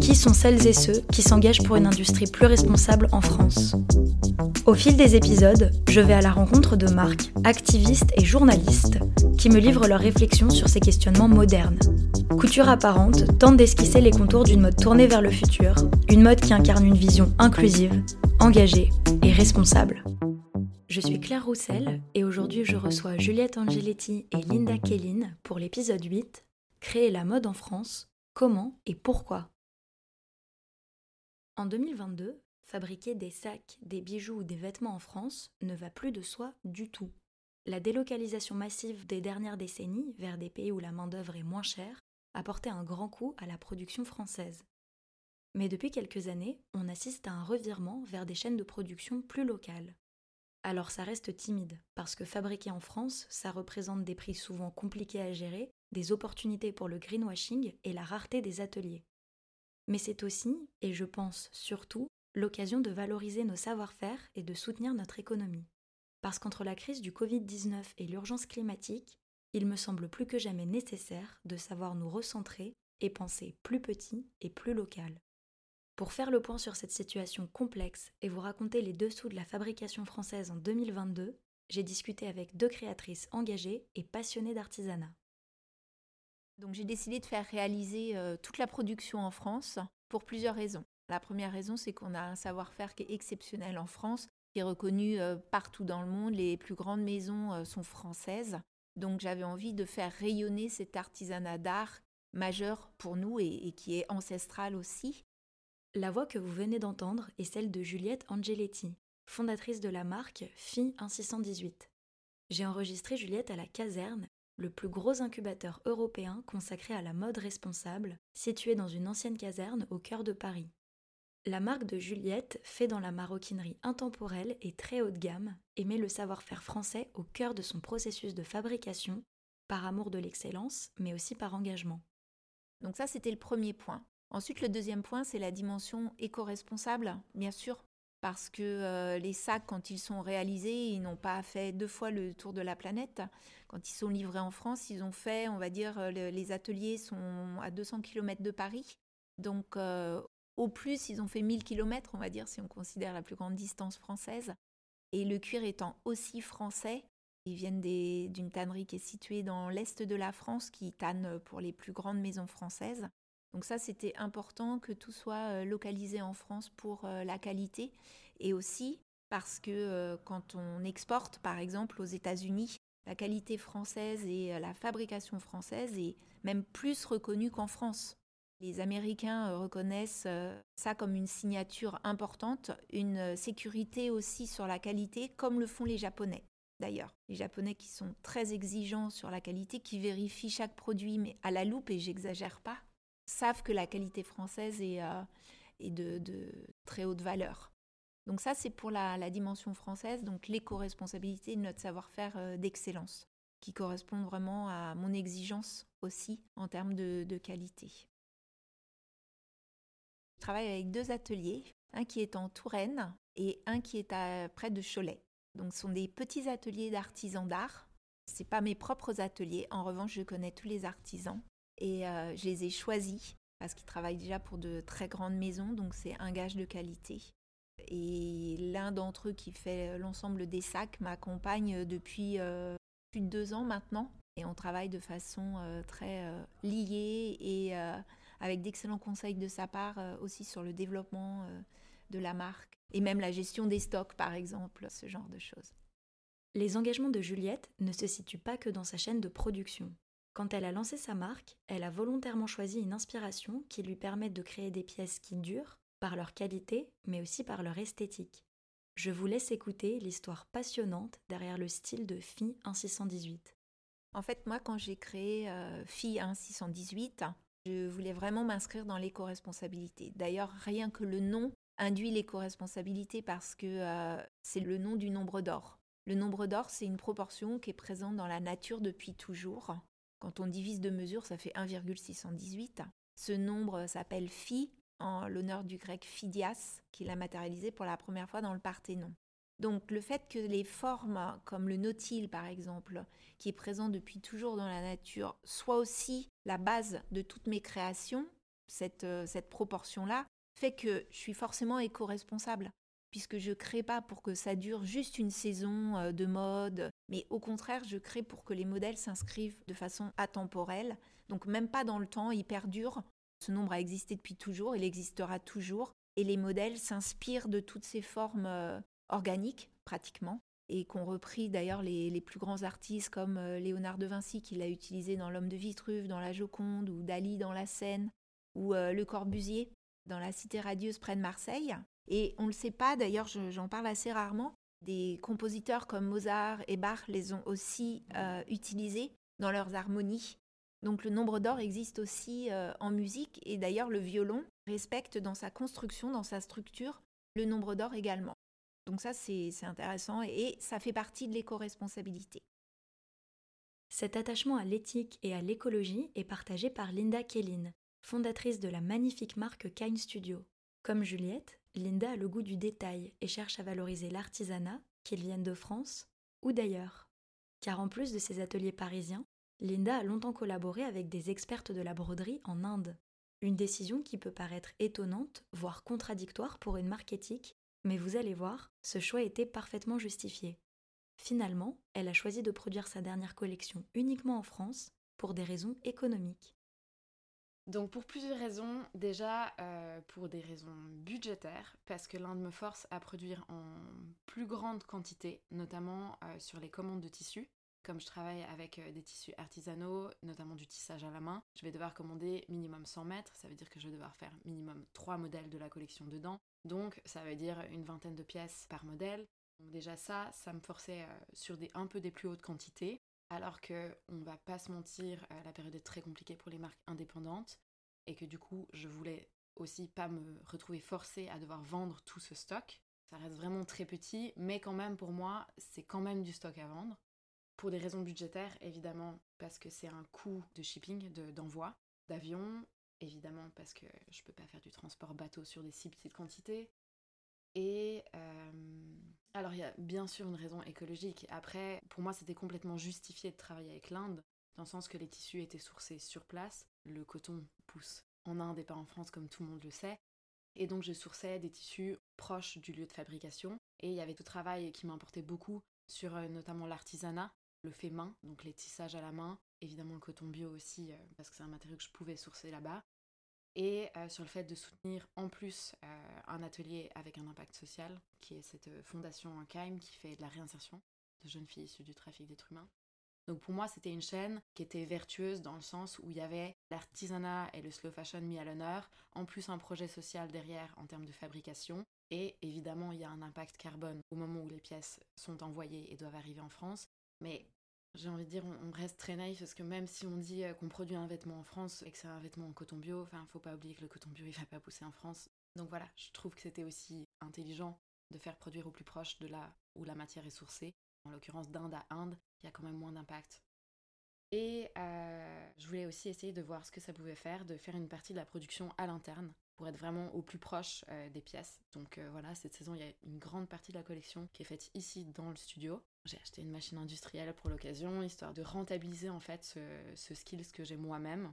Qui sont celles et ceux qui s'engagent pour une industrie plus responsable en France Au fil des épisodes, je vais à la rencontre de marques, activistes et journalistes qui me livrent leurs réflexions sur ces questionnements modernes. Couture apparente tente d'esquisser les contours d'une mode tournée vers le futur, une mode qui incarne une vision inclusive, engagée et responsable. Je suis Claire Roussel et aujourd'hui je reçois Juliette Angeletti et Linda Kellin pour l'épisode 8 Créer la mode en France, comment et pourquoi? En 2022, fabriquer des sacs, des bijoux ou des vêtements en France ne va plus de soi du tout. La délocalisation massive des dernières décennies vers des pays où la main-d'œuvre est moins chère a porté un grand coup à la production française. Mais depuis quelques années, on assiste à un revirement vers des chaînes de production plus locales. Alors ça reste timide, parce que fabriquer en France, ça représente des prix souvent compliqués à gérer, des opportunités pour le greenwashing et la rareté des ateliers. Mais c'est aussi, et je pense surtout, l'occasion de valoriser nos savoir-faire et de soutenir notre économie. Parce qu'entre la crise du Covid-19 et l'urgence climatique, il me semble plus que jamais nécessaire de savoir nous recentrer et penser plus petit et plus local. Pour faire le point sur cette situation complexe et vous raconter les dessous de la fabrication française en 2022, j'ai discuté avec deux créatrices engagées et passionnées d'artisanat. Donc j'ai décidé de faire réaliser euh, toute la production en France pour plusieurs raisons. La première raison, c'est qu'on a un savoir-faire qui est exceptionnel en France, qui est reconnu euh, partout dans le monde. Les plus grandes maisons euh, sont françaises. Donc j'avais envie de faire rayonner cet artisanat d'art majeur pour nous et, qui est ancestral aussi. La voix que vous venez d'entendre est celle de Juliette Angeletti, fondatrice de la marque Phi 1618. J'ai enregistré Juliette à la Caserne, le plus gros incubateur européen consacré à la mode responsable, situé dans une ancienne caserne au cœur de Paris. La marque de Juliette, fait dans la maroquinerie intemporelle et très haut de gamme, et met le savoir-faire français au cœur de son processus de fabrication, par amour de l'excellence, mais aussi par engagement. Donc ça, c'était le premier point. Ensuite, le deuxième point, c'est la dimension éco-responsable, bien sûr, parce que euh, les sacs, quand ils sont réalisés, ils n'ont pas fait deux fois le tour de la planète. Quand ils sont livrés en France, ils ont fait, on va dire, euh, les ateliers sont à 200 km de Paris. Donc, euh, au plus, ils ont fait 1000 km, on va dire, si on considère la plus grande distance française. Et le cuir étant aussi français, ils viennent d'une tannerie qui est située dans l'est de la France, qui tanne pour les plus grandes maisons françaises. Donc ça, c'était important que tout soit euh, localisé en France pour euh, la qualité. Et aussi parce que euh, quand on exporte, par exemple, aux États-Unis, la qualité française et la fabrication française est même plus reconnue qu'en France. Les Américains reconnaissent ça comme une signature importante, une sécurité aussi sur la qualité, comme le font les Japonais. D'ailleurs, les Japonais qui sont très exigeants sur la qualité, qui vérifient chaque produit, mais à la loupe, et j'exagère pas, savent que la qualité française est, de, très haute valeur. Donc ça, c'est pour la, dimension française, donc l'éco-responsabilité de notre savoir-faire d'excellence, qui correspond vraiment à mon exigence aussi en termes de qualité. Je travaille avec deux ateliers, un qui est en Touraine et un qui est près de Cholet. Donc ce sont des petits ateliers d'artisans d'art. Ce pas mes propres ateliers, en revanche je connais tous les artisans et euh, je les ai choisis parce qu'ils travaillent déjà pour de très grandes maisons, donc c'est un gage de qualité. Et l'un d'entre eux qui fait l'ensemble des sacs m'accompagne depuis euh, plus de deux ans maintenant. Et on travaille de façon euh, très liée et avec d'excellents conseils de sa part euh, aussi sur le développement euh, de la marque et même la gestion des stocks par exemple, ce genre de choses. Les engagements de Juliette ne se situent pas que dans sa chaîne de production. Quand elle a lancé sa marque, elle a volontairement choisi une inspiration qui lui permet de créer des pièces qui durent, par leur qualité, mais aussi par leur esthétique. Je vous laisse écouter l'histoire passionnante derrière le style de Phi 1618. En fait, moi, quand j'ai créé euh, Phi 1618, je voulais vraiment m'inscrire dans l'éco-responsabilité. D'ailleurs, rien que le nom induit l'éco-responsabilité parce que euh, c'est le nom du nombre d'or. Le nombre d'or, c'est une proportion qui est présente dans la nature depuis toujours. Quand on divise de mesures, ça fait 1,618. Ce nombre s'appelle phi, en l'honneur du grec Phidias, qui l'a matérialisé pour la première fois dans le Parthénon. Donc le fait que les formes, comme le nautile par exemple, qui est présent depuis toujours dans la nature, soient aussi la base de toutes mes créations, cette, euh, cette proportion-là, fait que je suis forcément éco-responsable, puisque je crée pas pour que ça dure juste une saison euh, de mode, mais au contraire, je crée pour que les modèles s'inscrivent de façon atemporelle, donc même pas dans le temps, ils perdurent. Ce nombre a existé depuis toujours, il existera toujours, et les modèles s'inspirent de toutes ces formes euh, organiques, pratiquement, et qu'ont repris d'ailleurs les, plus grands artistes comme euh, Léonard de Vinci, qui l'a utilisé dans L'Homme de Vitruve, dans La Joconde, ou Dali dans La Seine, ou Le Corbusier dans la cité radieuse près de Marseille. Et on ne le sait pas, d'ailleurs j'en parle assez rarement, des compositeurs comme Mozart et Bach les ont aussi euh, utilisés dans leurs harmonies. Donc le nombre d'or existe aussi euh, en musique et d'ailleurs le violon respecte dans sa construction, dans sa structure, le nombre d'or également. Donc ça c'est intéressant et ça fait partie de l'éco-responsabilité. Cet attachement à l'éthique et à l'écologie est partagé par Linda Kellin, fondatrice de la magnifique marque Kine Studio. Comme Juliette, Linda a le goût du détail et cherche à valoriser l'artisanat, qu'il vienne de France ou d'ailleurs. Car en plus de ses ateliers parisiens, Linda a longtemps collaboré avec des expertes de la broderie en Inde. Une décision qui peut paraître étonnante, voire contradictoire pour une marque éthique, mais vous allez voir, ce choix était parfaitement justifié. Finalement, elle a choisi de produire sa dernière collection uniquement en France pour des raisons économiques. Donc pour plusieurs raisons, déjà euh, pour des raisons budgétaires, parce que l'Inde me force à produire en plus grande quantité, notamment euh, sur les commandes de tissus. Comme je travaille avec euh, des tissus artisanaux, notamment du tissage à la main, je vais devoir commander minimum 100 mètres, ça veut dire que je vais devoir faire minimum 3 modèles de la collection dedans, donc ça veut dire une vingtaine de pièces par modèle. Donc déjà ça, ça me forçait sur des, un peu des plus hautes quantités alors que on va pas se mentir, euh, la période est très compliquée pour les marques indépendantes et que du coup, je voulais aussi pas me retrouver forcée à devoir vendre tout ce stock. Ça reste vraiment très petit, mais quand même pour moi, c'est quand même du stock à vendre. Pour des raisons budgétaires, évidemment, parce que c'est un coût de shipping, d'envoi, d'avion, évidemment parce que je peux pas faire du transport bateau sur des si petites quantités, et euh, alors il y a bien sûr une raison écologique. Après, pour moi, c'était complètement justifié de travailler avec l'Inde, dans le sens que les tissus étaient sourcés sur place. Le coton pousse en Inde et pas en France, comme tout le monde le sait. Et donc je sourçais des tissus proches du lieu de fabrication. Et il y avait tout travail qui m'importait beaucoup sur euh, notamment l'artisanat, le fait main, donc les tissages à la main, évidemment le coton bio aussi, euh, parce que c'est un matériau que je pouvais sourcer là-bas et euh, sur le fait de soutenir en plus euh, un atelier avec un impact social, qui est cette euh, fondation CAIM qui fait de la réinsertion de jeunes filles issues du trafic d'êtres humains. Donc pour moi, c'était une chaîne qui était vertueuse dans le sens où il y avait l'artisanat et le slow fashion mis à l'honneur, en plus un projet social derrière en termes de fabrication, et évidemment, il y a un impact carbone au moment où les pièces sont envoyées et doivent arriver en France. Mais j'ai envie de dire, on, reste très naïf parce que même si on dit euh, qu'on produit un vêtement en France et que c'est un vêtement en coton bio, enfin, faut pas oublier que le coton bio, il va pas pousser en France. Donc voilà, je trouve que c'était aussi intelligent de faire produire au plus proche de là où la matière est sourcée. En l'occurrence, d'Inde à Inde, il y a quand même moins d'impact. Et euh, je voulais aussi essayer de voir ce que ça pouvait faire, de faire une partie de la production à l'interne pour être vraiment au plus proche euh, des pièces. Donc voilà, cette saison, il y a une grande partie de la collection qui est faite ici dans le studio. J'ai acheté une machine industrielle pour l'occasion, histoire de rentabiliser en fait ce, ce skills que j'ai moi-même.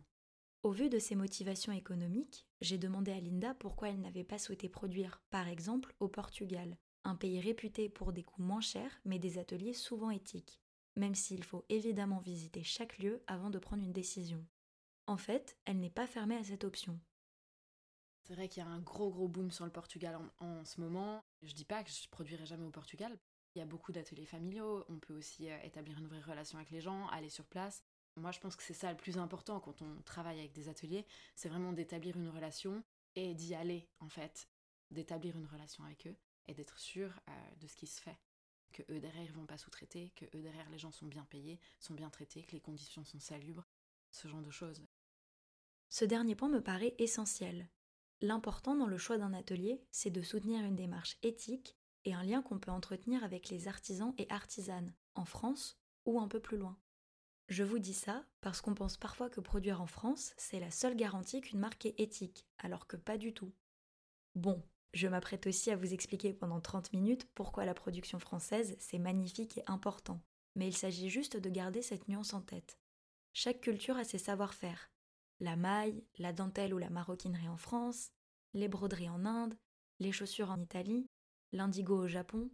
Au vu de ses motivations économiques, j'ai demandé à Linda pourquoi elle n'avait pas souhaité produire, par exemple, au Portugal, un pays réputé pour des coûts moins chers mais des ateliers souvent éthiques, même s'il faut évidemment visiter chaque lieu avant de prendre une décision. En fait, elle n'est pas fermée à cette option. C'est vrai qu'il y a un gros gros boom sur le Portugal en, ce moment. Je dis pas que je produirai jamais au Portugal, il y a beaucoup d'ateliers familiaux, on peut aussi euh, établir une vraie relation avec les gens, aller sur place. Moi, je pense que c'est ça le plus important quand on travaille avec des ateliers, c'est vraiment d'établir une relation et d'y aller, en fait, d'établir une relation avec eux et d'être sûr euh, de ce qui se fait. Que eux derrière ils vont pas sous-traiter, que eux derrière les gens sont bien payés, sont bien traités, que les conditions sont salubres, ce genre de choses. Ce dernier point me paraît essentiel. L'important dans le choix d'un atelier, c'est de soutenir une démarche éthique et un lien qu'on peut entretenir avec les artisans et artisanes, en France ou un peu plus loin. Je vous dis ça parce qu'on pense parfois que produire en France, c'est la seule garantie qu'une marque est éthique, alors que pas du tout. Bon, je m'apprête aussi à vous expliquer pendant 30 minutes pourquoi la production française, c'est magnifique et important, mais il s'agit juste de garder cette nuance en tête. Chaque culture a ses savoir-faire. La maille, la dentelle ou la maroquinerie en France, les broderies en Inde, les chaussures en Italie, l'indigo au Japon.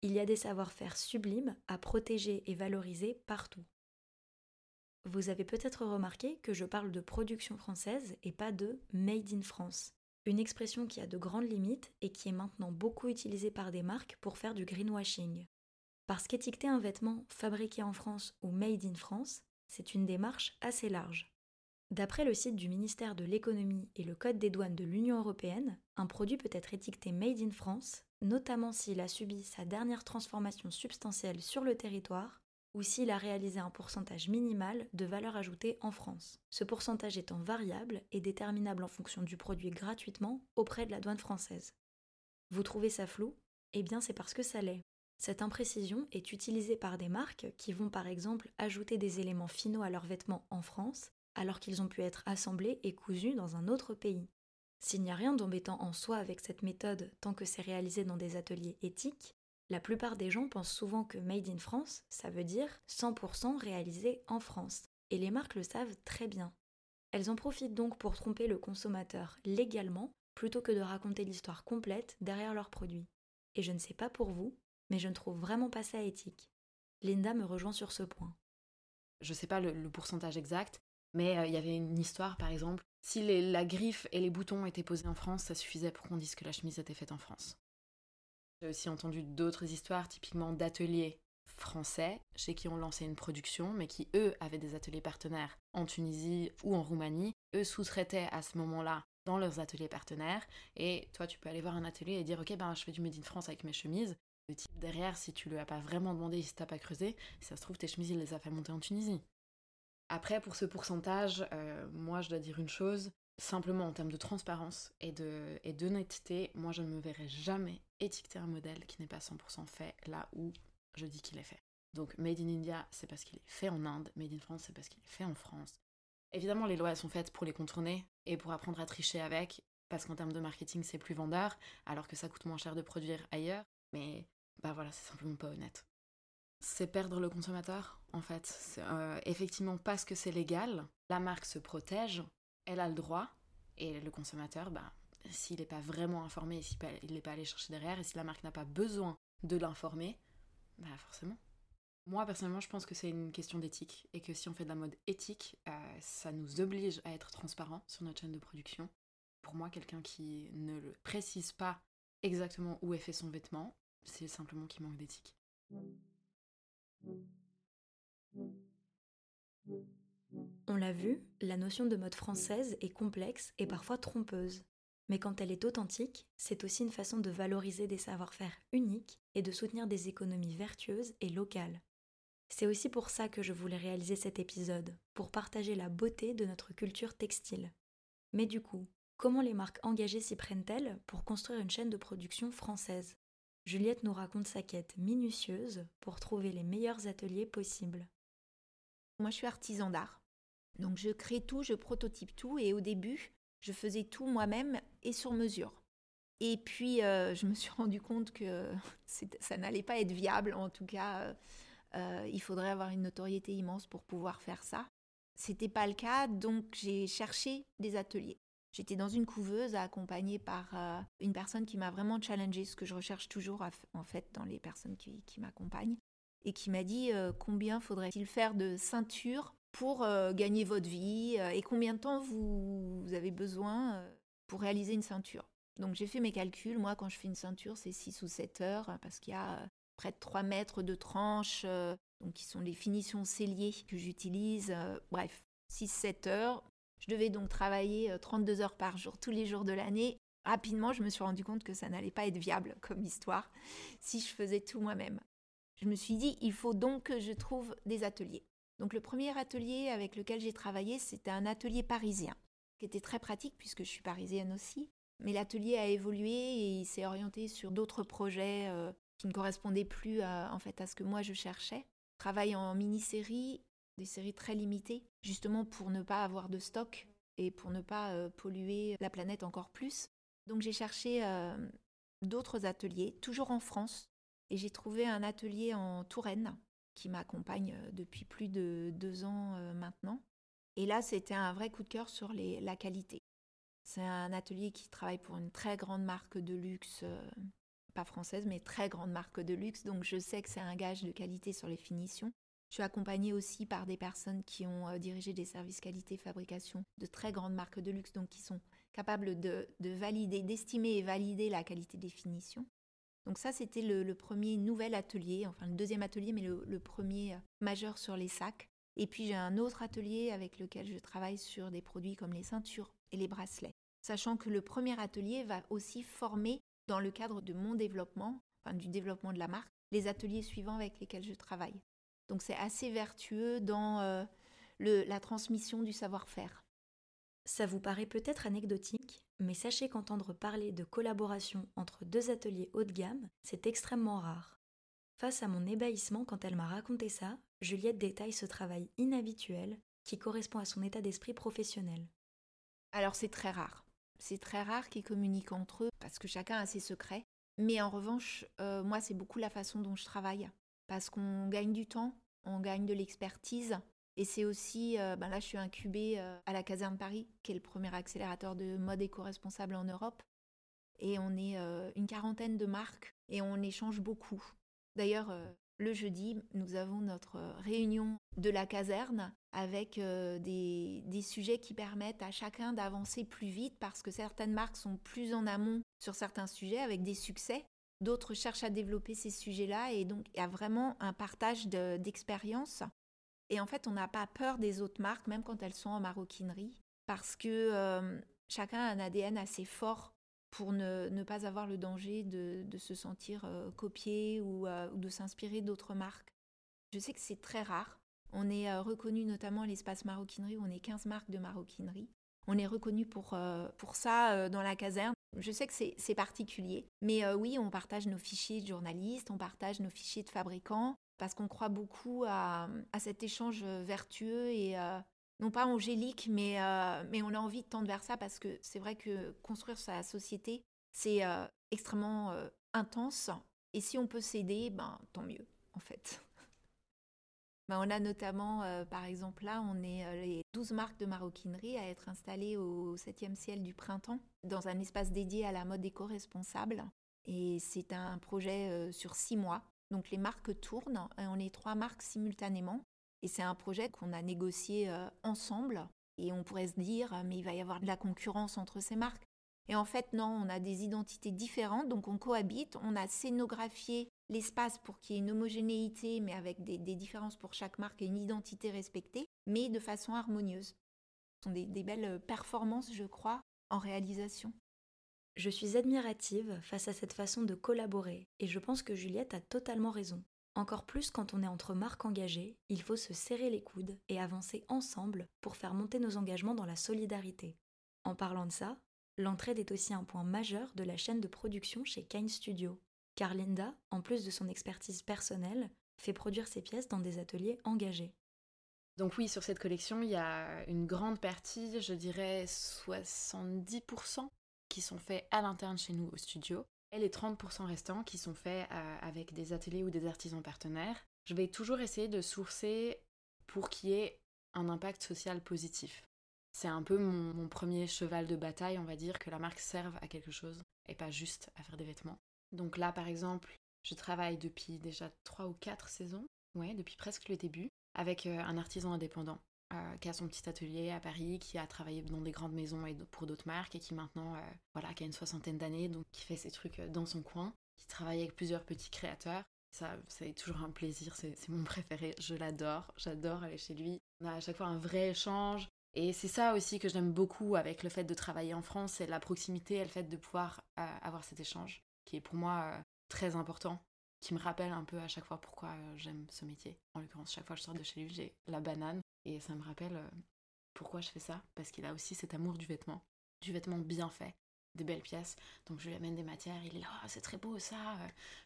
Il y a des savoir-faire sublimes à protéger et valoriser partout. Vous avez peut-être remarqué que je parle de production française et pas de Made in France, une expression qui a de grandes limites et qui est maintenant beaucoup utilisée par des marques pour faire du greenwashing. Parce qu'étiqueter un vêtement fabriqué en France ou Made in France, c'est une démarche assez large. D'après le site du ministère de l'économie et le Code des douanes de l'Union européenne, un produit peut être étiqueté Made in France, notamment s'il a subi sa dernière transformation substantielle sur le territoire ou s'il a réalisé un pourcentage minimal de valeur ajoutée en France. Ce pourcentage étant variable et déterminable en fonction du produit gratuitement auprès de la douane française. Vous trouvez ça flou? Eh bien c'est parce que ça l'est. Cette imprécision est utilisée par des marques qui vont par exemple ajouter des éléments finaux à leurs vêtements en France alors qu'ils ont pu être assemblés et cousus dans un autre pays. S'il n'y a rien d'embêtant en soi avec cette méthode tant que c'est réalisé dans des ateliers éthiques, la plupart des gens pensent souvent que Made in France, ça veut dire 100% réalisé en France. Et les marques le savent très bien. Elles en profitent donc pour tromper le consommateur légalement plutôt que de raconter l'histoire complète derrière leurs produits. Et je ne sais pas pour vous, mais je ne trouve vraiment pas ça éthique. Linda me rejoint sur ce point. Je ne sais pas le, pourcentage exact, mais euh, il y avait une histoire par exemple. Si la griffe et les boutons étaient posés en France, ça suffisait pour qu'on dise que la chemise était faite en France. J'ai aussi entendu d'autres histoires, typiquement d'ateliers français, chez qui ont lancé une production, mais qui, eux, avaient des ateliers partenaires en Tunisie ou en Roumanie. Eux sous-traitaient à ce moment-là dans leurs ateliers partenaires. Et toi, tu peux aller voir un atelier et dire, OK, ben, je fais du Made in France avec mes chemises. Le type derrière, si tu lui as pas vraiment demandé, si t'as pas creusé, si ça se trouve, tes chemises, il les a fait monter en Tunisie. Après, pour ce pourcentage, euh, moi, je dois dire une chose, Simplement en termes de transparence et et d'honnêteté, moi je ne me verrai jamais étiqueter un modèle qui n'est pas 100% fait là où je dis qu'il est fait. Donc Made in India, c'est parce qu'il est fait en Inde, Made in France, c'est parce qu'il est fait en France. Évidemment, les lois sont faites pour les contourner et pour apprendre à tricher avec, parce qu'en termes de marketing, c'est plus vendeur, alors que ça coûte moins cher de produire ailleurs. Mais bah voilà, c'est simplement pas honnête. C'est perdre le consommateur, en fait. Euh, effectivement, parce que c'est légal, la marque se protège, elle a le droit, et le consommateur, ben, s'il n'est pas vraiment informé, s'il n'est pas allé chercher derrière, et si la marque n'a pas besoin de l'informer, bah forcément. Moi, personnellement, je pense que c'est une question d'éthique, et que si on fait de la mode éthique, euh, ça nous oblige à être transparent sur notre chaîne de production. Pour moi, quelqu'un qui ne le précise pas exactement où est fait son vêtement, c'est simplement qu'il manque d'éthique. On l'a vu, la notion de mode française est complexe et parfois trompeuse. Mais quand elle est authentique, c'est aussi une façon de valoriser des savoir-faire uniques et de soutenir des économies vertueuses et locales. C'est aussi pour ça que je voulais réaliser cet épisode, pour partager la beauté de notre culture textile. Mais du coup, comment les marques engagées s'y prennent-elles pour construire une chaîne de production française? Juliette nous raconte sa quête minutieuse pour trouver les meilleurs ateliers possibles. Moi, je suis artisan d'art. Donc je crée tout, je prototype tout et au début, je faisais tout moi-même et sur mesure. Et puis euh, je me suis rendu compte que ça n'allait pas être viable, en tout cas euh, euh, il faudrait avoir une notoriété immense pour pouvoir faire ça. C'était pas le cas, donc j'ai cherché des ateliers. J'étais dans une couveuse accompagnée par une personne qui m'a vraiment challengé, ce que je recherche toujours en fait dans les personnes qui, m'accompagnent, et qui m'a dit combien faudrait-il faire de ceintures pour euh, gagner votre vie euh, et combien de temps vous, avez besoin euh, pour réaliser une ceinture? Donc j'ai fait mes calculs. Moi, quand je fais une ceinture, c'est 6 ou 7 heures parce qu'il y a près de 3 mètres de tranches, donc qui sont les finitions celliers que j'utilise. bref, 6-7 heures. Je devais donc travailler 32 heures par jour tous les jours de l'année. Rapidement, je me suis rendu compte que ça n'allait pas être viable comme histoire si je faisais tout moi-même. Je me suis dit, il faut donc que je trouve des ateliers. Donc le premier atelier avec lequel j'ai travaillé, c'était un atelier parisien. qui était très pratique puisque je suis parisienne aussi. Mais l'atelier a évolué et il s'est orienté sur d'autres projets euh, qui ne correspondaient plus à, en fait à ce que moi je cherchais. Travail en mini-série, des séries très limitées, justement pour ne pas avoir de stock et pour ne pas euh, polluer la planète encore plus. Donc j'ai cherché euh, d'autres ateliers, toujours en France, et j'ai trouvé un atelier en Touraine qui m'accompagne depuis plus de deux ans maintenant. Et là, c'était un vrai coup de cœur sur la qualité. C'est un atelier qui travaille pour une très grande marque de luxe, euh, pas française, mais très grande marque de luxe. Donc je sais que c'est un gage de qualité sur les finitions. Je suis accompagnée aussi par des personnes qui ont euh, dirigé des services qualité fabrication de très grandes marques de luxe, donc qui sont capables de, valider, d'estimer et valider la qualité des finitions. Donc ça, c'était le, premier nouvel atelier, enfin le deuxième atelier, mais le premier euh, majeur sur les sacs. Et puis j'ai un autre atelier avec lequel je travaille sur des produits comme les ceintures et les bracelets. Sachant que le premier atelier va aussi former, dans le cadre de mon développement, du développement de la marque, les ateliers suivants avec lesquels je travaille. Donc c'est assez vertueux dans euh, la transmission du savoir-faire. Ça vous paraît peut-être anecdotique, mais sachez qu'entendre parler de collaboration entre deux ateliers haut de gamme, c'est extrêmement rare. Face à mon ébahissement quand elle m'a raconté ça, Juliette détaille ce travail inhabituel qui correspond à son état d'esprit professionnel. Alors c'est très rare. C'est très rare qu'ils communiquent entre eux parce que chacun a ses secrets. Mais en revanche, euh, moi, c'est beaucoup la façon dont je travaille. Parce qu'on gagne du temps, on gagne de l'expertise. Et c'est aussi, euh, ben là, je suis incubée euh, à la Caserne Paris, qui est le premier accélérateur de mode éco-responsable en Europe. Et on est une quarantaine de marques et on échange beaucoup. D'ailleurs, euh, le jeudi, nous avons notre réunion de la caserne avec euh, des, sujets qui permettent à chacun d'avancer plus vite parce que certaines marques sont plus en amont sur certains sujets avec des succès. D'autres cherchent à développer ces sujets-là et donc il y a vraiment un partage d'expérience. et en fait, on n'a pas peur des autres marques, même quand elles sont en maroquinerie, parce que euh, chacun a un ADN assez fort pour ne, pas avoir le danger de, se sentir euh, copié euh, ou, de s'inspirer d'autres marques. Je sais que c'est très rare. On est euh, reconnu notamment l'espace maroquinerie, où on est 15 marques de maroquinerie. On est reconnu pour ça dans la caserne. Je sais que c'est particulier. Mais oui, on partage nos fichiers de journalistes, on partage nos fichiers de fabricants, parce qu'on croit beaucoup à, cet échange vertueux et, non pas angélique, mais, euh, mais on a envie de tendre vers ça parce que c'est vrai que construire sa société, c'est euh, extrêmement euh, intense. Et si on peut s'aider, ben, tant mieux, en fait. Ben, on a notamment, par exemple, là, on est les 12 marques de maroquinerie à être installées au 7e ciel du printemps, dans un espace dédié à la mode éco-responsable. Et c'est un projet sur six mois. Donc les marques tournent, et on est trois marques simultanément. Et c'est un projet qu'on a négocié euh, ensemble. Et on pourrait se dire, euh, mais il va y avoir de la concurrence entre ces marques. Et en fait, non, on a des identités différentes, donc on cohabite. On a scénographié l'espace pour qu'il y ait une homogénéité, mais avec des, différences pour chaque marque et une identité respectée, mais de façon harmonieuse. Ce sont des, des belles performances, je crois, en réalisation. Je suis admirative face à cette façon de collaborer, et je pense que Juliette a totalement raison. Encore plus quand on est entre marques engagées, il faut se serrer les coudes et avancer ensemble pour faire monter nos engagements dans la solidarité. En parlant de ça, l'entraide est aussi un point majeur de la chaîne de production chez Kine Studio, car Linda, en plus de son expertise personnelle, fait produire ses pièces dans des ateliers engagés. Donc oui, sur cette collection, il y a une grande partie, je dirais 70%, qui sont faits à l'interne chez nous au studio et les 30% restants qui sont faits euh, avec des ateliers ou des artisans partenaires, je vais toujours essayer de sourcer pour qu'il y ait un impact social positif. C'est un peu mon, premier cheval de bataille, on va dire, que la marque serve à quelque chose et pas juste à faire des vêtements. Donc là, par exemple, je travaille depuis déjà 3 ou 4 saisons, ouais, depuis presque le début, avec euh, un artisan indépendant euh, qui a son petit atelier à Paris, qui a travaillé dans des grandes maisons et pour d'autres marques et qui maintenant, euh, voilà, qui a une soixantaine d'années, donc qui fait ses trucs dans son coin, qui travaille avec plusieurs petits créateurs. Ça, c'est toujours un plaisir, c'est mon préféré, je l'adore, j'adore aller chez lui. On a à chaque fois un vrai échange. Et c'est ça aussi que j'aime beaucoup avec le fait de travailler en France, c'est la proximité et le fait de pouvoir avoir cet échange, qui est pour moi très important qui me rappelle un peu à chaque fois pourquoi j'aime ce métier. En l'occurrence, chaque fois que je sors de chez lui, j'ai la banane et ça me rappelle euh, Pourquoi je fais ça Parce qu'il a aussi cet amour du vêtement, du vêtement bien fait, des belles pièces. Donc je lui amène des matières, il est là, oh, c'est très beau ça.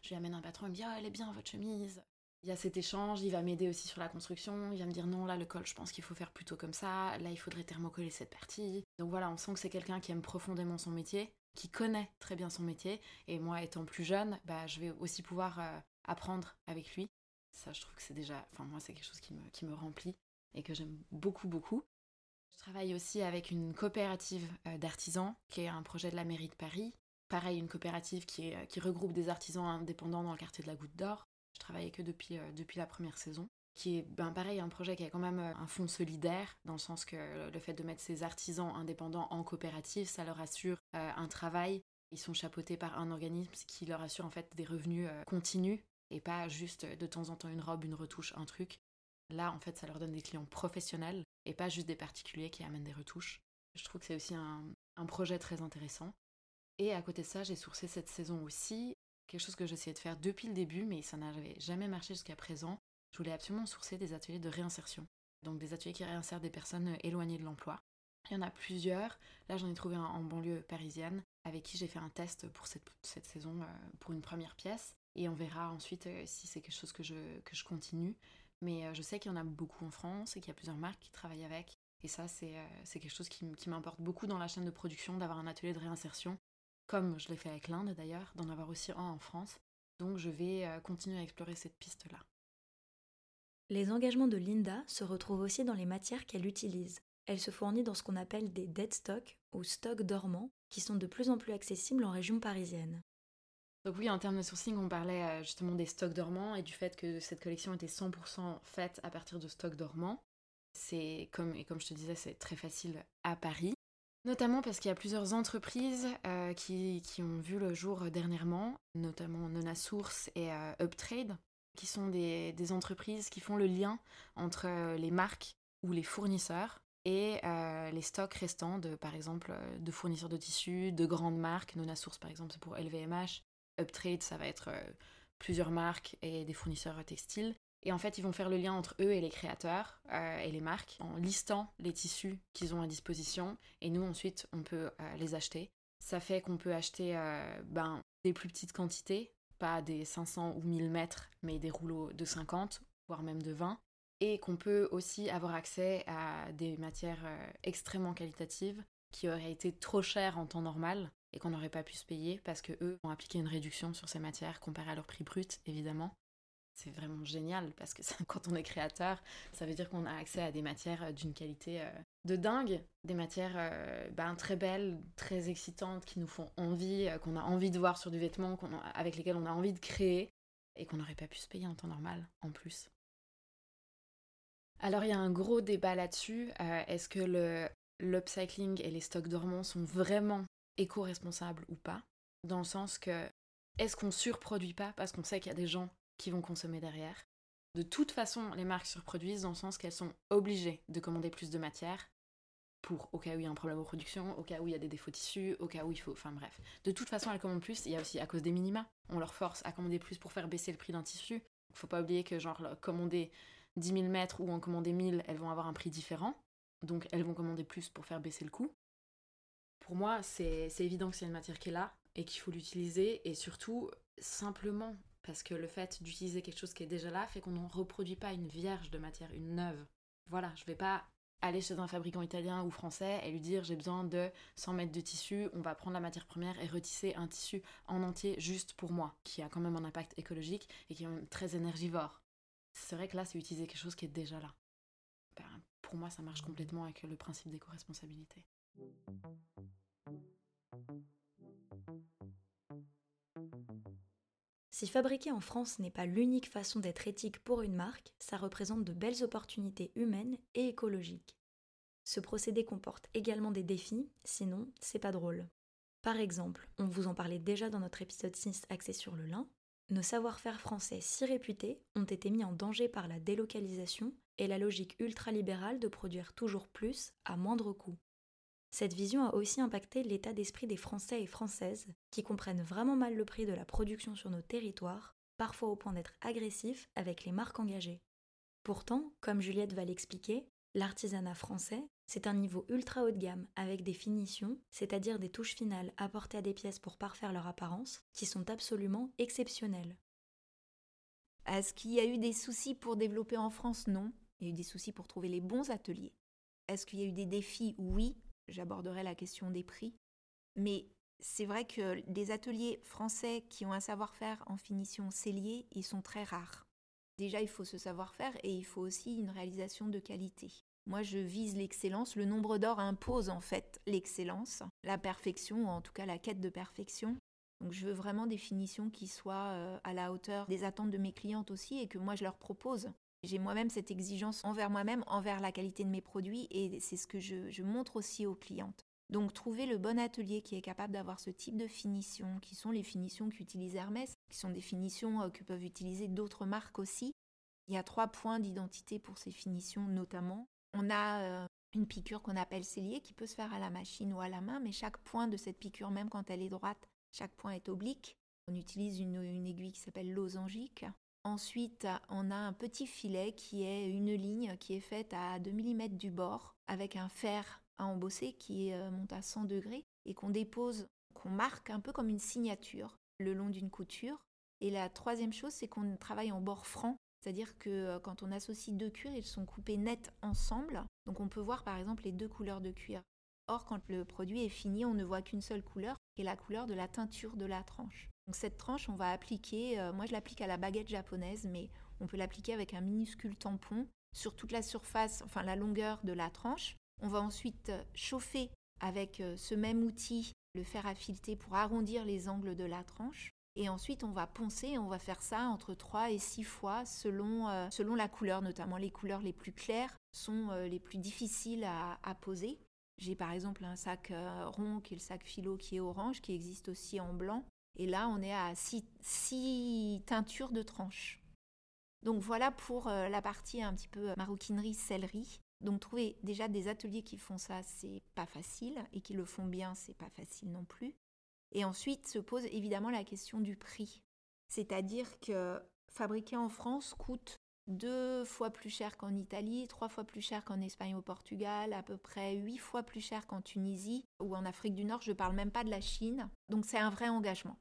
Je lui amène un patron, il me dit, oh, elle est bien votre chemise. Il y a cet échange, il va m'aider aussi sur la construction, il va me dire non, là le col, je pense qu'il faut faire plutôt comme ça, là il faudrait thermocoller cette partie. Donc voilà, on sent que c'est quelqu'un qui aime profondément son métier, qui connaît très bien son métier, et moi étant plus jeune, bah, je vais aussi pouvoir euh, apprendre avec lui. Ça, je trouve que c'est déjà, enfin moi c'est quelque chose qui me, qui me remplit et que j'aime beaucoup, beaucoup. Je travaille aussi avec une coopérative euh, d'artisans, qui est un projet de la mairie de Paris. Pareil, une coopérative qui, euh, qui regroupe des artisans indépendants dans le quartier de la Goutte d'Or. Je eux depuis, euh, depuis la première saison qui est ben pareil un projet qui a quand même un fonds solidaire dans le sens que le fait de mettre ces artisans indépendants en coopérative ça leur assure un travail ils sont chapeautés par un organisme qui leur assure en fait des revenus continus et pas juste de temps en temps une robe une retouche un truc là en fait ça leur donne des clients professionnels et pas juste des particuliers qui amènent des retouches. Je trouve que c'est aussi un, projet très intéressant. Et à côté de ça, j'ai sourcé cette saison aussi quelque chose que j'essayais de faire depuis le début, mais ça n'avait jamais marché jusqu'à présent. Je voulais absolument sourcer des ateliers de réinsertion. Donc des ateliers qui réinsèrent des personnes éloignées de l'emploi. Il y en a plusieurs. Là, j'en ai trouvé un en banlieue parisienne avec qui j'ai fait un test pour cette, saison euh, pour une première pièce. Et on verra ensuite euh, si c'est quelque chose que je, que je continue. Mais euh, je sais qu'il y en a beaucoup en France et qu'il y a plusieurs marques qui travaillent avec. Et ça, c'est euh, quelque chose qui, m'importe beaucoup dans la chaîne de production, d'avoir un atelier de réinsertion, comme je l'ai fait avec l'Inde d'ailleurs, d'en avoir aussi un en France. Donc je vais euh, continuer à explorer cette piste-là. Les engagements de Linda se retrouvent aussi dans les matières qu'elle utilise. Elle se fournit dans ce qu'on appelle des dead stocks ou stocks dormants, qui sont de plus en plus accessibles en région parisienne. Donc oui, en termes de sourcing, on parlait euh, justement des stocks dormants et du fait que cette collection était 100% faite à partir de stocks dormants. C'est comme et comme je te disais, c'est très facile à Paris. Notamment parce qu'il y a plusieurs entreprises euh, qui, ont vu le jour dernièrement, notamment Nona Source et euh, Uptrade, qui sont des, entreprises qui font le lien entre les marques ou les fournisseurs et les stocks restants de, par exemple, de fournisseurs de tissus, de grandes marques. Nona Source, par exemple, c'est pour LVMH. Uptrade, ça va être euh, plusieurs marques et des fournisseurs textiles. Et en fait, ils vont faire le lien entre eux et les créateurs euh, et les marques en listant les tissus qu'ils ont à disposition. Et nous, ensuite, on peut euh, les acheter. Ça fait qu'on peut acheter ben, des plus petites quantités, pas des 500 ou 1000 mètres, mais des rouleaux de 50, voire même de 20. Et qu'on peut aussi avoir accès à des matières extrêmement qualitatives qui auraient été trop chères en temps normal et qu'on n'aurait pas pu se payer parce que eux ont appliqué une réduction sur ces matières comparé à leur prix brut, évidemment. C'est vraiment génial parce que quand on est créateur, ça veut dire qu'on a accès à des matières euh, d'une qualité euh, de dingue, des matières euh, ben, très belles, très excitantes, qui nous font envie, qu'on a envie de voir sur du vêtement, avec lesquelles on a envie de créer et qu'on n'aurait pas pu se payer en temps normal en plus. Alors il y a un gros débat là-dessus. Est-ce que le l'upcycling et les stocks dormants sont vraiment éco-responsable ou pas, dans le sens que est-ce qu'on surproduit pas parce qu'on sait qu'il y a des gens qui vont consommer derrière De toute façon, les marques surproduisent dans le sens qu'elles sont obligées de commander plus de matière pour au cas où il y a un problème de production, au cas où il y a des défauts tissus, au cas où il faut... Enfin bref. De toute façon, elles commandent plus. Il y a aussi à cause des minima. On leur force à commander plus pour faire baisser le prix d'un tissu. Il faut pas oublier que genre commander 10 000 mètres ou en commander 1000, elles vont avoir un prix différent. Donc elles vont commander plus pour faire baisser le coût pour moi, c'est évident que c'est une matière qui est là et qu'il faut l'utiliser et surtout simplement parce que le fait d'utiliser quelque chose qui est déjà là fait qu'on ne reproduit pas une vierge de matière, une neuve. Voilà, je vais pas aller chez un fabricant italien ou français et lui dire j'ai besoin de 100 mètres de tissu, on va prendre la matière première et retisser un tissu en entier juste pour moi, qui a quand même un impact écologique et qui est très énergivore. C'est vrai que là, c'est utiliser quelque chose qui est déjà là. Ben, pour moi, ça marche complètement avec le principe d'éco-responsabilité. Si fabriquer en France n'est pas l'unique façon d'être éthique pour une marque, ça représente de belles opportunités humaines et écologiques. Ce procédé comporte également des défis, sinon c'est pas drôle. Par exemple, on vous en parlait déjà dans notre épisode 6 axé sur le lin, nos savoir-faire français si réputés ont été mis en danger par la délocalisation et la logique ultralibérale de produire toujours plus à moindre coût. Cette vision a aussi impacté l'état d'esprit des Français et Françaises, qui comprennent vraiment mal le prix de la production sur nos territoires, parfois au point d'être agressifs avec les marques engagées. Pourtant, comme Juliette va l'expliquer, l'artisanat français, C'est un niveau ultra haut de gamme avec des finitions, c'est-à-dire des touches finales apportées à des pièces pour parfaire leur apparence, qui sont absolument exceptionnelles. Est-ce qu'il y a eu des soucis pour développer en France? Non. Il y a eu des soucis pour trouver les bons ateliers. Est-ce qu'il y a eu des défis? Oui. J'aborderai la question des prix. Mais c'est vrai que des ateliers français qui ont un savoir-faire en finition cellier, ils sont très rares. Déjà, il faut ce savoir-faire et il faut aussi une réalisation de qualité. Moi, je vise l'excellence. Le nombre d'or impose en fait l'excellence, la perfection, ou en tout cas la quête de perfection. Donc, je veux vraiment des finitions qui soient euh, à la hauteur des attentes de mes clientes aussi et que moi, je leur propose. J'ai moi-même cette exigence envers moi-même, envers la qualité de mes produits et c'est ce que je, montre aussi aux clientes. Donc trouver le bon atelier qui est capable d'avoir ce type de finition, qui sont les finitions qu'utilise Hermès, qui sont des finitions euh, que peuvent utiliser d'autres marques aussi. Il y a trois points d'identité pour ces finitions notamment. On a euh, une piqûre qu'on appelle cellier qui peut se faire à la machine ou à la main, mais chaque point de cette piqûre, même quand elle est droite, chaque point est oblique. On utilise une, aiguille qui s'appelle losangique. Ensuite, on a un petit filet qui est une ligne qui est faite à 2 mm du bord avec un fer à embosser qui euh, monte à 100 degrés et qu'on dépose, qu'on marque un peu comme une signature le long d'une couture. Et la troisième chose, c'est qu'on travaille en bord franc c'est-à-dire que euh, quand on associe deux cuirs, ils sont coupés nets ensemble. Donc on peut voir par exemple les deux couleurs de cuir. Or, quand le produit est fini, on ne voit qu'une seule couleur, qui est la couleur de la teinture de la tranche. Cette tranche, on va appliquer, euh, moi je l'applique à la baguette japonaise, mais on peut l'appliquer avec un minuscule tampon sur toute la surface, enfin la longueur de la tranche. On va ensuite euh, chauffer avec ce même outil le fer à fileter pour arrondir les angles de la tranche. Et ensuite, on va poncer, on va faire ça entre 3 et 6 fois selon, euh, selon la couleur, notamment les couleurs les plus claires sont euh, les plus difficiles à, poser. J'ai par exemple un sac euh, rond qui est le sac philo qui est orange, qui existe aussi en blanc. Et là, on est à 6 teintures de tranches. Donc voilà pour la partie un petit peu maroquinerie, sellerie. Donc trouver déjà des ateliers qui font ça, c'est pas facile, et qui le font bien, c'est pas facile non plus. Et ensuite se pose évidemment la question du prix. C'est-à-dire que fabriquer en France coûte deux fois plus cher qu'en Italie, trois fois plus cher qu'en Espagne ou au Portugal, à peu près huit fois plus cher qu'en Tunisie ou en Afrique du Nord. Je ne parle même pas de la Chine. Donc c'est un vrai engagement.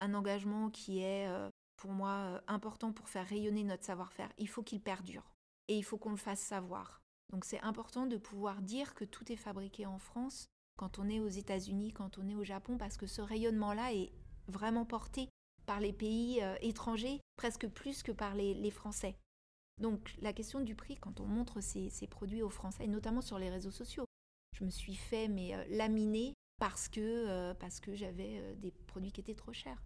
Un engagement qui est euh, pour moi euh, important pour faire rayonner notre savoir-faire. Il faut qu'il perdure et il faut qu'on le fasse savoir. Donc c'est important de pouvoir dire que tout est fabriqué en France quand on est aux États-Unis, quand on est au Japon, parce que ce rayonnement-là est vraiment porté par les pays euh, étrangers, presque plus que par les, Français. Donc la question du prix, quand on montre ces, produits aux Français, notamment sur les réseaux sociaux, je me suis fait mais laminer parce que, parce que j'avais des produits qui étaient trop chers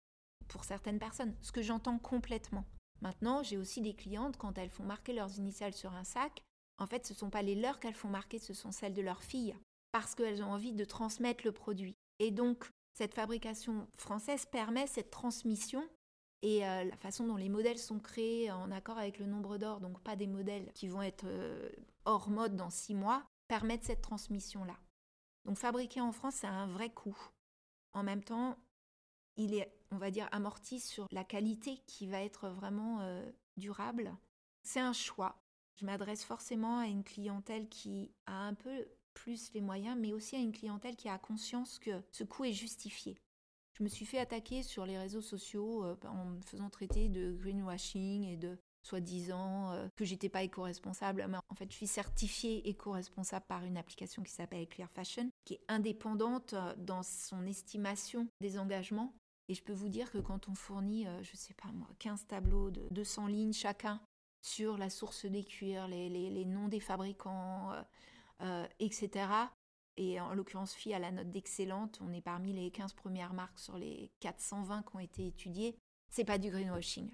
pour certaines personnes, ce que j'entends complètement. Maintenant, j'ai aussi des clientes, quand elles font marquer leurs initiales sur un sac, en fait, ce ne sont pas les leurs qu'elles font marquer, ce sont celles de leurs filles parce qu'elles ont envie de transmettre le produit. Et donc, cette fabrication française permet cette transmission et euh, la façon dont les modèles sont créés en accord avec le nombre d'or, donc pas des modèles qui vont être euh, hors mode dans six mois, permettent cette transmission-là. Donc fabriquer en France, c'est un vrai coût. En même temps, il est, on va dire, amorti sur la qualité qui va être vraiment euh, durable. C'est un choix. Je m'adresse forcément à une clientèle qui a un peu plus les moyens, mais aussi à une clientèle qui a conscience que ce coût est justifié. Je me suis fait attaquer sur les réseaux sociaux euh, en me faisant traiter de greenwashing et de soi-disant euh, que j'étais pas éco-responsable. Mais en fait, je suis certifiée éco-responsable par une application qui s'appelle Clear Fashion, qui est indépendante euh, dans son estimation des engagements. Et je peux vous dire que quand on fournit, je sais pas moi, 15 tableaux de 200 lignes chacun sur la source des cuirs, les, noms des fabricants, euh, etc. Et en l'occurrence, FI a la note d'excellente. On est parmi les 15 premières marques sur les 420 qui ont été étudiées. C'est pas du greenwashing.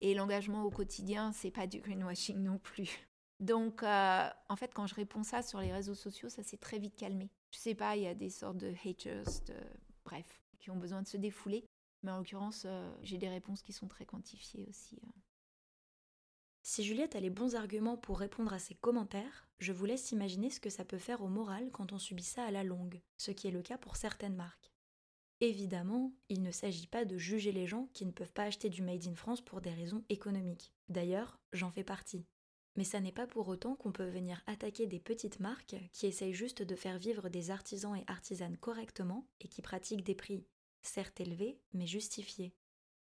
Et l'engagement au quotidien, c'est pas du greenwashing non plus. Donc, euh, en fait, quand je réponds ça sur les réseaux sociaux, ça s'est très vite calmé. Je sais pas, il y a des sortes de haters, bref, qui ont besoin de se défouler. Mais en l'occurrence, euh, j'ai des réponses qui sont très quantifiées aussi. Si Juliette a les bons arguments pour répondre à ces commentaires, je vous laisse imaginer ce que ça peut faire au moral quand on subit ça à la longue, ce qui est le cas pour certaines marques. Évidemment, il ne s'agit pas de juger les gens qui ne peuvent pas acheter du Made in France pour des raisons économiques. D'ailleurs, j'en fais partie. Mais ça n'est pas pour autant qu'on peut venir attaquer des petites marques qui essayent juste de faire vivre des artisans et artisanes correctement et qui pratiquent des prix, certes élevés, mais justifiés.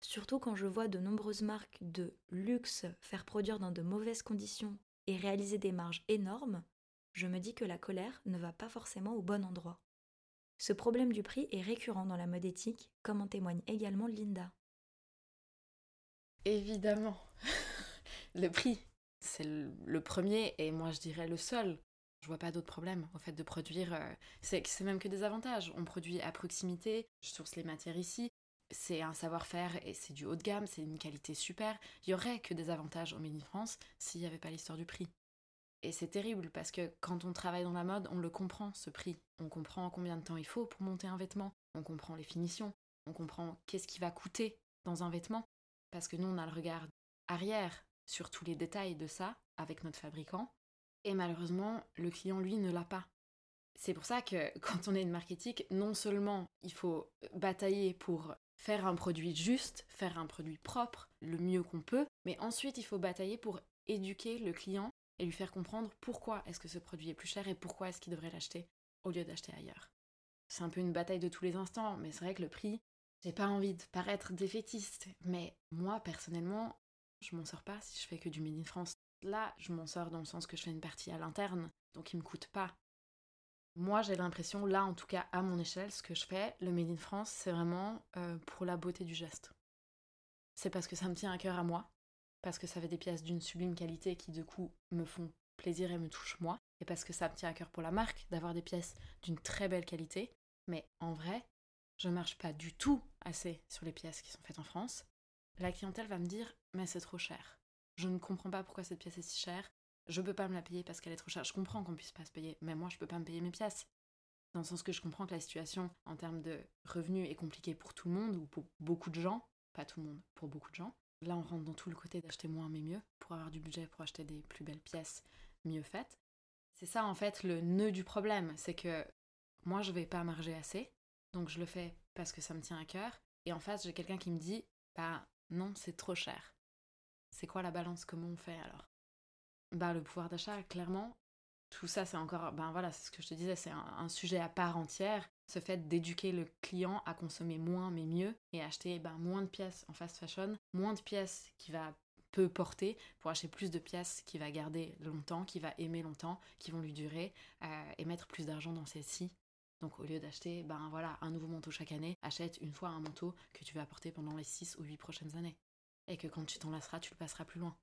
Surtout quand je vois de nombreuses marques de luxe faire produire dans de mauvaises conditions et réaliser des marges énormes, je me dis que la colère ne va pas forcément au bon endroit. Ce problème du prix est récurrent dans la mode éthique, comme en témoigne également Linda. Évidemment. le prix, c'est le premier et moi je dirais le seul. Je vois pas d'autres problèmes au fait de produire. Euh, c'est même que des avantages. On produit à proximité, je source les matières ici. C'est un savoir-faire et c'est du haut de gamme, c'est une qualité super. Il y aurait que des avantages au Made France s'il n'y avait pas l'histoire du prix. Et c'est terrible parce que quand on travaille dans la mode, on le comprend, ce prix. On comprend combien de temps il faut pour monter un vêtement. On comprend les finitions. On comprend qu'est-ce qui va coûter dans un vêtement. Parce que nous, on a le regard arrière sur tous les détails de ça avec notre fabricant. Et malheureusement, le client, lui, ne l'a pas. C'est pour ça que quand on est une marketing, non seulement il faut batailler pour faire un produit juste, faire un produit propre, le mieux qu'on peut, mais ensuite il faut batailler pour éduquer le client et lui faire comprendre pourquoi est-ce que ce produit est plus cher et pourquoi est-ce qu'il devrait l'acheter au lieu d'acheter ailleurs. C'est un peu une bataille de tous les instants, mais c'est vrai que le prix, j'ai pas envie de paraître défaitiste, mais moi personnellement, je m'en sors pas si je fais que du Made in France. Là, je m'en sors dans le sens que je fais une partie à l'interne, donc il me coûte pas. Moi, j'ai l'impression, là en tout cas à mon échelle, ce que je fais, le Made in France, c'est vraiment euh, pour la beauté du geste. C'est parce que ça me tient à cœur à moi, parce que ça fait des pièces d'une sublime qualité qui, de coup, me font plaisir et me touchent moi, et parce que ça me tient à cœur pour la marque d'avoir des pièces d'une très belle qualité. Mais en vrai, je marche pas du tout assez sur les pièces qui sont faites en France. La clientèle va me dire mais c'est trop cher. Je ne comprends pas pourquoi cette pièce est si chère. Je peux pas me la payer parce qu'elle est trop chère. Je comprends qu'on puisse pas se payer, mais moi je peux pas me payer mes pièces. Dans le sens que je comprends que la situation en termes de revenus est compliquée pour tout le monde ou pour beaucoup de gens, pas tout le monde, pour beaucoup de gens. Là on rentre dans tout le côté d'acheter moins mais mieux pour avoir du budget pour acheter des plus belles pièces mieux faites. C'est ça en fait le nœud du problème, c'est que moi je vais pas marger assez, donc je le fais parce que ça me tient à cœur. Et en face, j'ai quelqu'un qui me dit Bah non, c'est trop cher. C'est quoi la balance? Comment on fait alors? Bah le pouvoir d'achat, clairement, tout ça c'est encore, ben voilà, c'est ce que je te disais, c'est un, sujet à part entière. Ce fait d'éduquer le client à consommer moins mais mieux et acheter ben, moins de pièces en fast fashion, moins de pièces qui va peu porter pour acheter plus de pièces qui va garder longtemps, qui va aimer longtemps, qui vont lui durer euh, et mettre plus d'argent dans celles-ci donc au lieu d'acheter ben voilà, un nouveau manteau chaque année, achète une fois un manteau que tu vas porter pendant les 6 ou 8 prochaines années. Et que quand tu t'en lasseras, tu le passeras plus loin.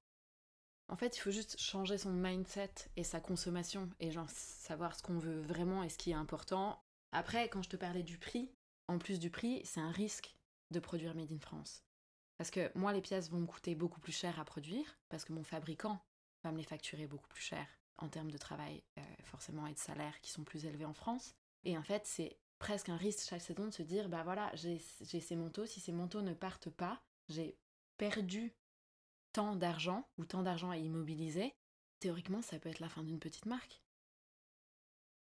En fait, il faut juste changer son mindset et sa consommation et genre savoir ce qu'on veut vraiment et ce qui est important. Après, quand je te parlais du prix, en plus du prix, c'est un risque de produire Made in France. Parce que moi, les pièces vont me coûter beaucoup plus cher à produire, parce que mon fabricant va me les facturer beaucoup plus cher en termes de travail, euh, forcément, et de salaire qui sont plus élevés en France. Et en fait, c'est presque un risque chaque saison de se dire, bah voilà, j'ai ces manteaux, si ces manteaux ne partent pas, j'ai perdu tant d'argent ou tant d'argent à immobiliser, théoriquement, ça peut être la fin d'une petite marque.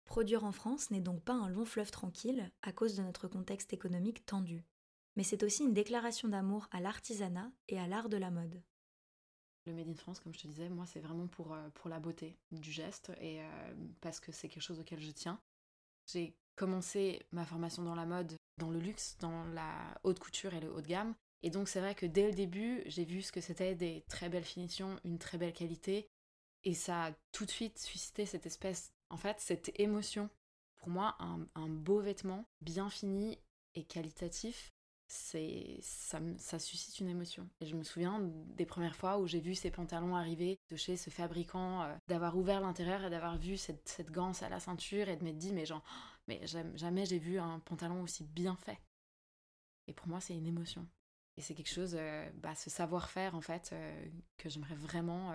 Produire en France n'est donc pas un long fleuve tranquille à cause de notre contexte économique tendu, mais c'est aussi une déclaration d'amour à l'artisanat et à l'art de la mode. Le Made in France, comme je te disais, moi c'est vraiment pour, euh, pour la beauté du geste et euh, parce que c'est quelque chose auquel je tiens. J'ai commencé ma formation dans la mode, dans le luxe, dans la haute couture et le haut de gamme. Et donc c'est vrai que dès le début, j'ai vu ce que c'était des très belles finitions, une très belle qualité. Et ça a tout de suite suscité cette espèce, en fait, cette émotion. Pour moi, un, beau vêtement, bien fini et qualitatif, c'est ça, suscite une émotion. Et je me souviens des premières fois où j'ai vu ces pantalons arriver de chez ce fabricant, euh, d'avoir ouvert l'intérieur et d'avoir vu cette, cette ganse à la ceinture et de m'être dit, mais genre, mais jamais j'ai vu un pantalon aussi bien fait. Et pour moi, c'est une émotion. Et c'est quelque chose, euh, bah, ce savoir-faire en fait, euh, que j'aimerais vraiment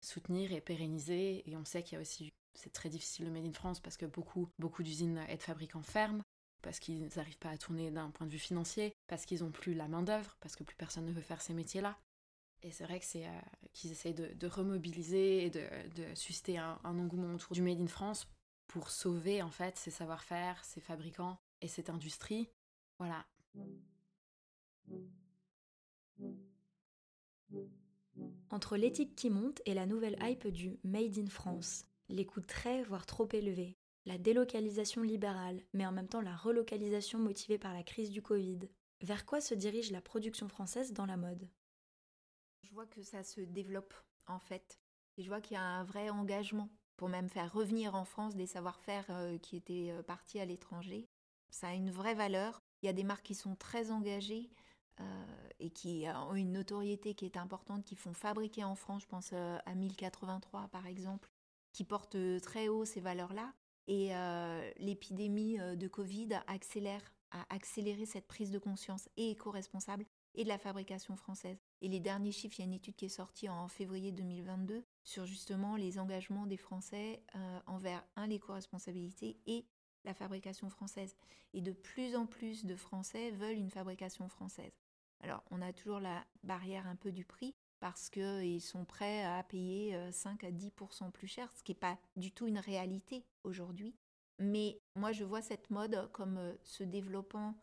soutenir et pérenniser. Et on sait qu'il y a aussi, c'est très difficile le Made in France parce que beaucoup, beaucoup d'usines et de fabricants ferment parce qu'ils n'arrivent pas à tourner d'un point de vue financier, parce qu'ils n'ont plus la main-d'œuvre, parce que plus personne ne veut faire ces métiers-là. Et c'est vrai euh, qu'ils essayent de, remobiliser et de, susciter un, engouement autour du Made in France pour sauver en fait ces savoir-faire, ces fabricants et cette industrie. Voilà. Entre l'éthique qui monte et la nouvelle hype du Made in France, les coûts très, voire trop élevés, la délocalisation libérale, mais en même temps la relocalisation motivée par la crise du Covid, vers quoi se dirige la production française dans la mode? Je vois que ça se développe en fait. Et je vois qu'il y a un vrai engagement pour même faire revenir en France des savoir-faire euh, qui étaient euh, partis à l'étranger. Ça a une vraie valeur. Il y a des marques qui sont très engagées et qui ont une notoriété qui est importante, qui font fabriquer en France, je pense à 1083 par exemple, qui portent très haut ces valeurs-là. Et l'épidémie de Covid a accéléré cette prise de conscience et éco-responsable et de la fabrication française. Et les derniers chiffres, il y a une étude qui est sortie en février 2022 sur justement les engagements des Français euh, envers un l'éco-responsabilité et la fabrication française. Et de plus en plus de Français veulent une fabrication française. Alors, on a toujours la barrière un peu du prix parce qu'ils sont prêts à payer 5 euh, à 10% plus cher, ce qui n'est pas du tout une réalité aujourd'hui. Mais moi, je vois cette mode comme euh, se développant,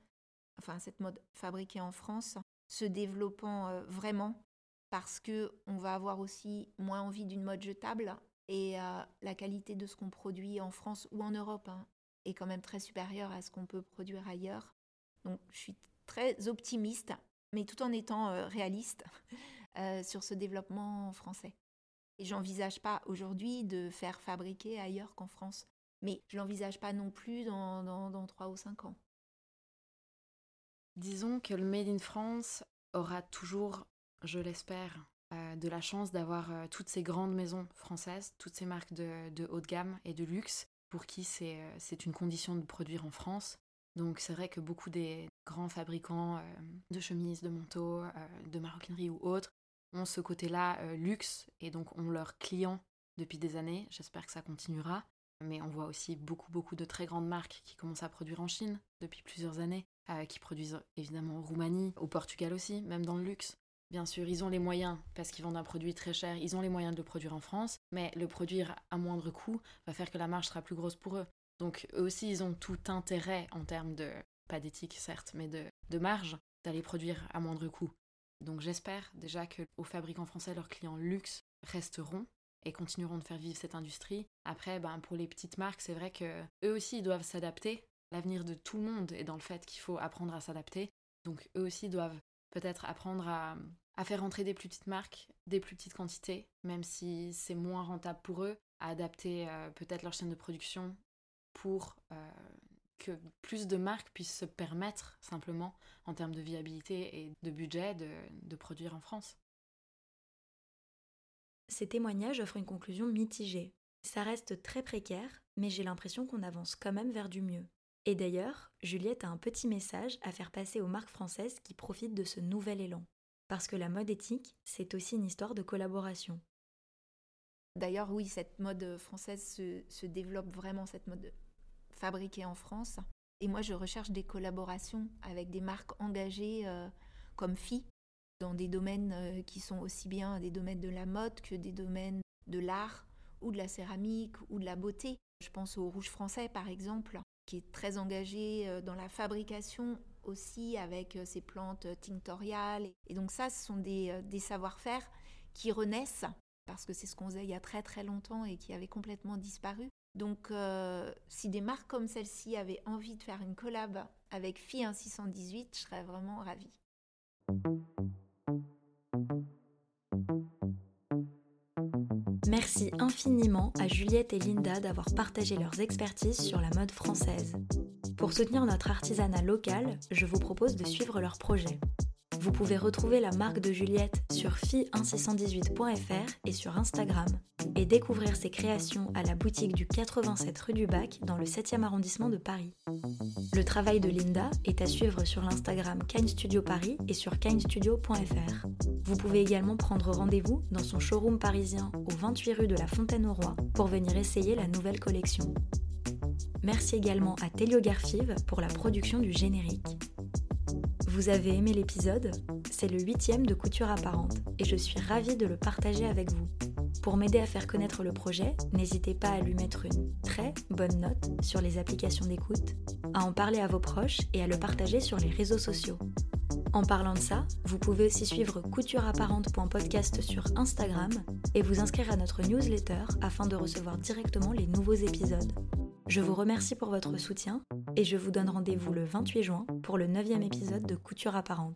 enfin, cette mode fabriquée en France, se développant euh, vraiment parce que on va avoir aussi moins envie d'une mode jetable et la qualité de ce qu'on produit en France ou en Europe hein, est quand même très supérieure à ce qu'on peut produire ailleurs. Donc je suis très optimiste, mais tout en étant euh, réaliste sur ce développement français. Et j'envisage pas aujourd'hui de faire fabriquer ailleurs qu'en France, mais je l'envisage pas non plus dans, dans, dans 3 ou 5 ans. Disons que le Made in France aura toujours, je l'espère, euh, de la chance d'avoir euh, toutes ces grandes maisons françaises, toutes ces marques de, haut de gamme et de luxe, pour qui euh, c'est une condition de produire en France. Donc c'est vrai que beaucoup des grands fabricants de chemises, de manteaux, de maroquinerie ou autres ont ce côté-là luxe et donc ont leurs clients depuis des années. J'espère que ça continuera. Mais on voit aussi beaucoup, beaucoup de très grandes marques qui commencent à produire en Chine depuis plusieurs années. Euh, qui produisent évidemment en Roumanie, au Portugal aussi, même dans le luxe. Bien sûr, ils ont les moyens, parce qu'ils vendent un produit très cher, ils ont les moyens de le produire en France, mais le produire à moindre coût va faire que la marge sera plus grosse pour eux. Donc eux aussi, ils ont tout intérêt en termes de, pas d'éthique certes, mais de, de marge, d'aller produire à moindre coût. Donc j'espère déjà que aux fabricants français, leurs clients luxe resteront et continueront de faire vivre cette industrie. Après, ben, pour les petites marques, c'est vrai que eux aussi ils doivent s'adapter l'avenir de tout le monde est dans le fait qu'il faut apprendre à s'adapter. Donc eux aussi doivent peut-être apprendre à, faire entrer des plus petites marques, des plus petites quantités, même si c'est moins rentable pour eux, à adapter euh, peut-être leur chaîne de production pour euh, que plus de marques puissent se permettre simplement en termes de viabilité et de budget de produire en France. Ces témoignages offrent une conclusion mitigée. Ça reste très précaire, mais j'ai l'impression qu'on avance quand même vers du mieux. Et d'ailleurs, Juliette a un petit message à faire passer aux marques françaises qui profitent de ce nouvel élan. Parce que la mode éthique, c'est aussi une histoire de collaboration. D'ailleurs, oui, cette mode française se, développe vraiment, cette mode fabriquée en France. Et moi, je recherche des collaborations avec des marques engagées euh, comme FI, dans des domaines euh, qui sont aussi bien des domaines de la mode que des domaines de l'art ou de la céramique ou de la beauté. Je pense au rouge français, par exemple, qui est très engagé euh, dans la fabrication aussi avec ses plantes tinctoriales. Et donc ça, ce sont des, des savoir-faire qui renaissent parce que c'est ce qu'on faisait il y a très très longtemps et qui avait complètement disparu. Donc si des marques comme celle-ci avaient envie de faire une collab avec FI 1618, je serais vraiment ravie. Merci infiniment à Juliette et Linda d'avoir partagé leurs expertises sur la mode française. Pour soutenir notre artisanat local, je vous propose de suivre leur projet. Vous pouvez retrouver la marque de Juliette sur fi1618.fr et sur Instagram et découvrir ses créations à la boutique du 87 rue du Bac dans le 7e arrondissement de Paris. Le travail de Linda est à suivre sur l'Instagram Kine Studio Paris et sur kinestudio.fr. Vous pouvez également prendre rendez-vous dans son showroom parisien au 28 rue de la Fontaine au Roi pour venir essayer la nouvelle collection. Merci également à Telio Garfive pour la production du générique. Vous avez aimé l'épisode? C'est le huitième de Couture Apparente et je suis ravie de le partager avec vous. Pour m'aider à faire connaître le projet, n'hésitez pas à lui mettre une très bonne note sur les applications d'écoute, à en parler à vos proches et à le partager sur les réseaux sociaux. En parlant de ça, vous pouvez aussi suivre coutureapparente.podcast sur Instagram et vous inscrire à notre newsletter afin de recevoir directement les nouveaux épisodes. Je vous remercie pour votre soutien et je vous donne rendez-vous le 28 juin pour le 9 épisode de Couture apparente.